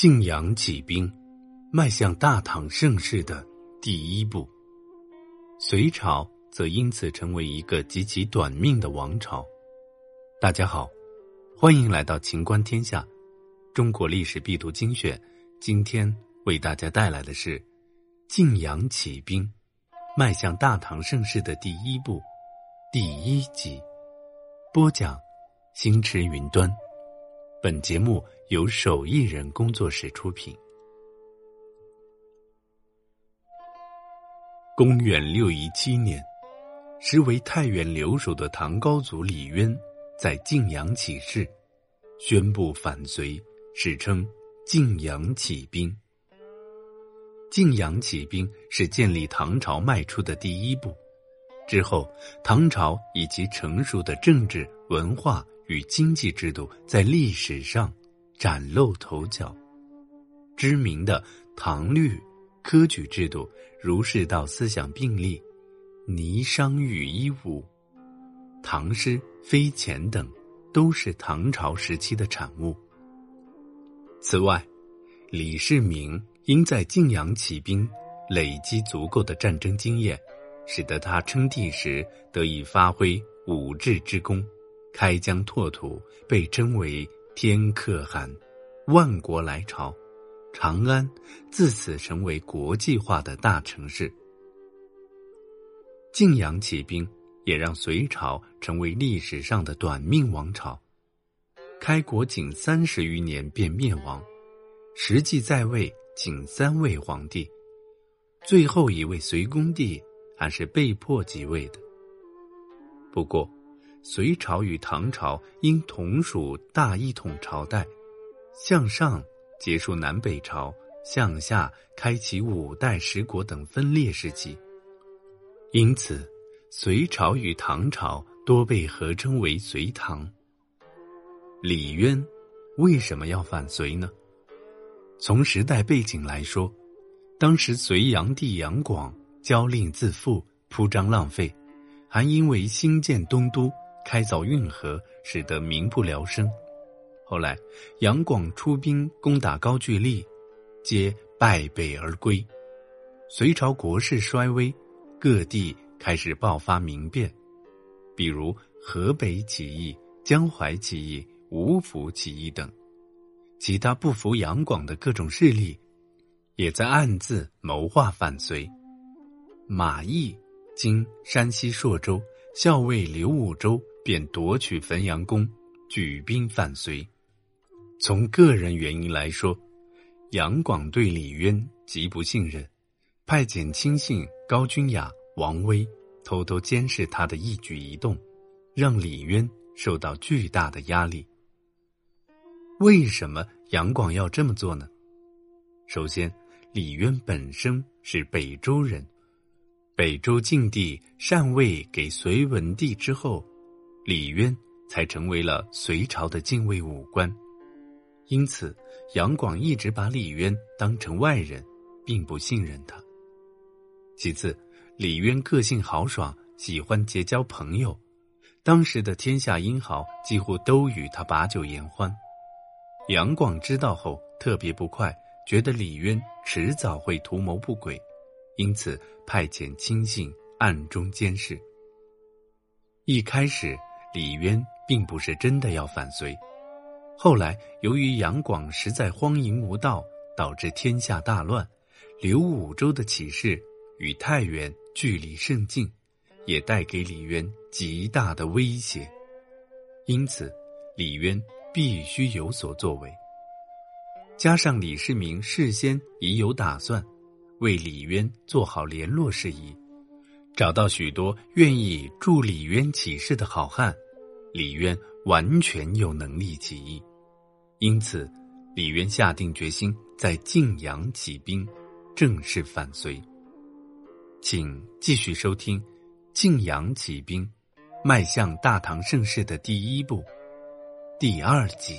晋阳起兵，迈向大唐盛世的第一步。隋朝则因此成为一个极其短命的王朝。大家好，欢迎来到秦观天下，中国历史必读精选。今天为大家带来的是晋阳起兵，迈向大唐盛世的第一步第一集。播讲：星驰云端。本节目由手艺人工作室出品。公元六一七年，时为太原留守的唐高祖李渊在晋阳起事，宣布反隋，史称晋阳起兵。晋阳起兵是建立唐朝迈出的第一步，之后唐朝以其成熟的政治文化。与经济制度在历史上崭露头角，知名的唐律科举制度、儒释道思想并立、霓裳羽衣舞、唐诗飞钱等，都是唐朝时期的产物。此外，李世民因在晋阳起兵，累积足够的战争经验，使得他称帝时得以发挥武治之功。开疆拓土，被称为“天可汗”，万国来朝，长安自此成为国际化的大城市。晋阳起兵也让隋朝成为历史上的短命王朝，开国仅三十余年便灭亡，实际在位仅三位皇帝，最后一位隋恭帝还是被迫即位的。不过。隋朝与唐朝因同属大一统朝代，向上结束南北朝，向下开启五代十国等分裂时期。因此，隋朝与唐朝多被合称为隋唐。李渊为什么要反隋呢？从时代背景来说，当时隋炀帝杨广骄吝自负、铺张浪费，还因为兴建东都。开凿运河，使得民不聊生。后来，杨广出兵攻打高句丽，皆败北而归。隋朝国势衰微，各地开始爆发民变，比如河北起义、江淮起义、芜湖起义等。其他不服杨广的各种势力，也在暗自谋划反隋。马邑（今山西朔州）校尉刘武周。便夺取汾阳宫，举兵反隋。从个人原因来说，杨广对李渊极不信任，派遣亲信高君雅、王威偷偷监视他的一举一动，让李渊受到巨大的压力。为什么杨广要这么做呢？首先，李渊本身是北周人，北周晋帝禅位给隋文帝之后。李渊才成为了隋朝的禁卫武官，因此杨广一直把李渊当成外人，并不信任他。其次，李渊个性豪爽，喜欢结交朋友，当时的天下英豪几乎都与他把酒言欢。杨广知道后特别不快，觉得李渊迟早会图谋不轨，因此派遣亲信暗中监视。一开始。李渊并不是真的要反隋，后来由于杨广实在荒淫无道，导致天下大乱。刘武周的起事与太原距离甚近，也带给李渊极大的威胁。因此，李渊必须有所作为。加上李世民事先已有打算，为李渊做好联络事宜。找到许多愿意助李渊起事的好汉，李渊完全有能力起义，因此，李渊下定决心在晋阳起兵，正式反隋。请继续收听《晋阳起兵，迈向大唐盛世的第一步》第二集。